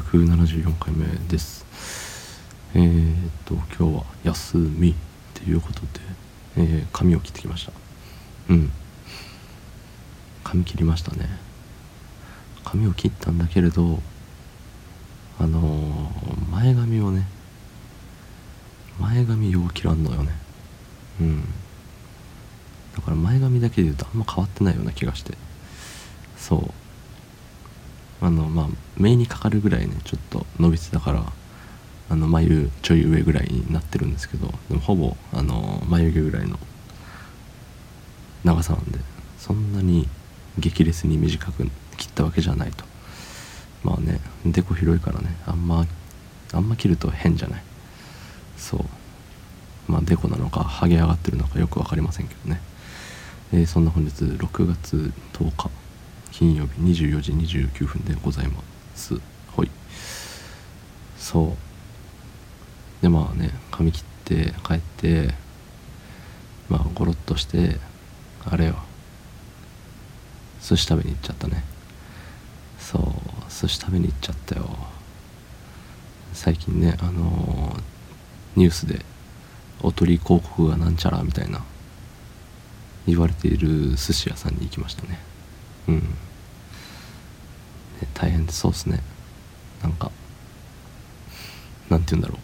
674回目です。えー、っと今日は休みっていうことで、えー、髪を切ってきました。うん。髪切りましたね。髪を切ったんだけれどあのー、前髪をね前髪よう切らんのよね。うん。だから前髪だけで言うとあんま変わってないような気がして。そう。あのまあ目にかかるぐらいねちょっと伸びてたからあの眉ちょい上ぐらいになってるんですけどでもほぼあの眉毛ぐらいの長さなんでそんなに激烈に短く切ったわけじゃないと。まあねでこ広いからねあんまあんま切ると変じゃない。そう。まあデコなのかハゲ上がってるのかよく分かりませんけどね、えー、そんな本日6月10日。金曜日24時29分でございます。はい。そう。でまあね髪切って帰ってまあゴロッとしてあれよ。寿司食べに行っちゃったね。そう。寿司食べに行っちゃったよ。最近ねあのー、ニュースでおとり広告がなんちゃらみたいな言われている寿司屋さんに行きましたね。うん。大変そうっすね。なんかなんて言うんだろ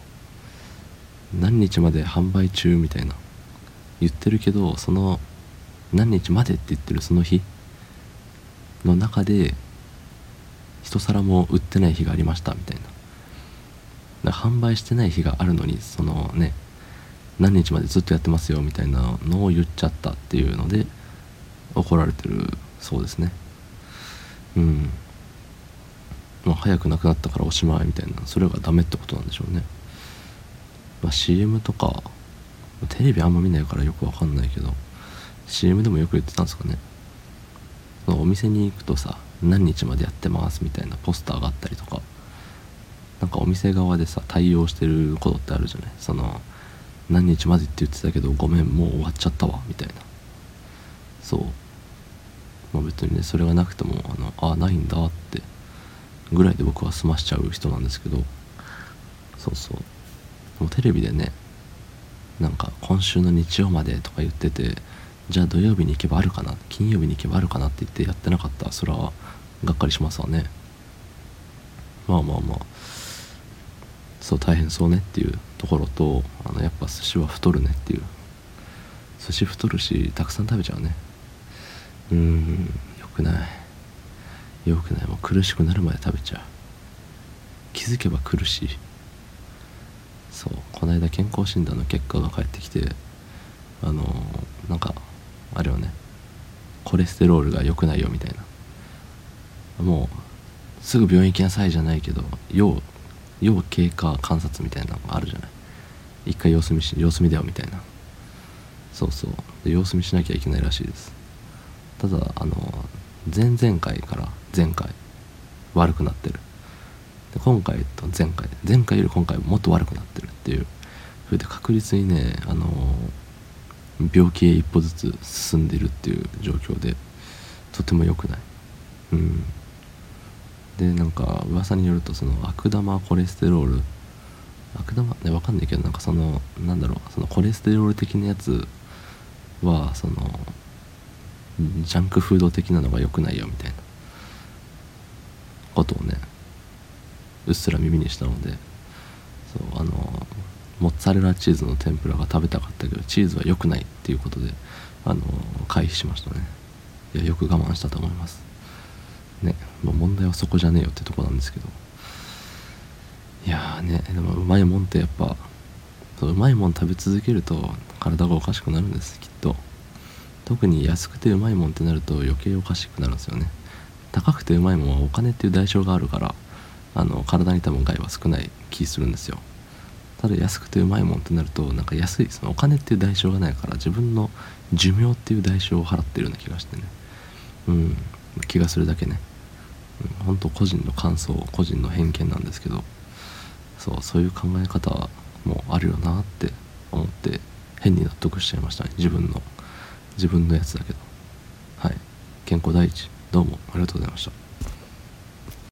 う。何日まで販売中みたいな。言ってるけどその何日までって言ってるその日の中で一皿も売ってない日がありましたみたいな。販売してない日があるのにそのね何日までずっとやってますよみたいなのを言っちゃったっていうので怒られてるそうですね。うん。まあ、早くなくなったからおしまいみたいなそれがダメってことなんでしょうね、まあ、CM とかテレビあんま見ないからよくわかんないけど CM でもよく言ってたんですかね。そのお店に行くとさ何日までやってますみたいなポスターがあったりとかなんかお店側でさ対応してることってあるじゃない。その何日までって言ってたけどごめんもう終わっちゃったわみたいな。そう。まあ別にねそれがなくてもあのあないんだってぐらいで僕は済ましちゃう人なんですけどそうそう。でもテレビでねなんか今週の日曜までとか言っててじゃあ土曜日に行けばあるかな金曜日に行けばあるかなって言ってやってなかった。らそれはがっかりしますわね。まあまあまあ。そう大変そうねっていうところとあのやっぱ寿司は太るねっていう。寿司太るしたくさん食べちゃうね。うん。よくない。よくない。もう苦しくなるまで食べちゃう。気づけば苦しい。そう。この間健康診断の結果が返ってきてあのー、なんかあれはね。コレステロールが良くないよみたいな。もうすぐ病院行きなさいじゃないけど要要経過観察みたいなのがあるじゃない。一回様子見し様子見だよみたいな。そうそう。様子見しなきゃいけないらしいです。ただあの前々回から前回悪くなってる。で今回と前回前回より今回もっと悪くなってるっていうそれで確実にねあの病気へ一歩ずつ進んでるっていう状況でとても良くない。うん。でなんか噂によるとその悪玉コレステロール悪玉？ね分かんないけどなんかそのなんだろうそのコレステロール的なやつはそのジャンクフード的なのが良くないよみたいなことをねうっすら耳にしたのでそうあのモッツァレラチーズの天ぷらが食べたかったけどチーズは良くないっていうことであの回避しましたね。いやよく我慢したと思います。ねもう問題はそこじゃねえよってとこなんですけど。いやーねでもうまいもんってやっぱうまいもん食べ続けると体がおかしくなるんですきっと。特に安くてうまいもんってなると余計おかしくなるんですよね。高くてうまいもんはお金っていう代償があるからあの体に多分害は少ない気するんですよ。ただ安くてうまいもんってなるとなんか安いそのお金っていう代償がないから自分の寿命っていう代償を払ってるような気がしてね。うん気がするだけね、うん、本当個人の感想個人の偏見なんですけどそうそういう考え方もあるよなって思って変に納得しちゃいましたね。自分の自分のやつだけど。はい。健康第一。どうもありがとうございました。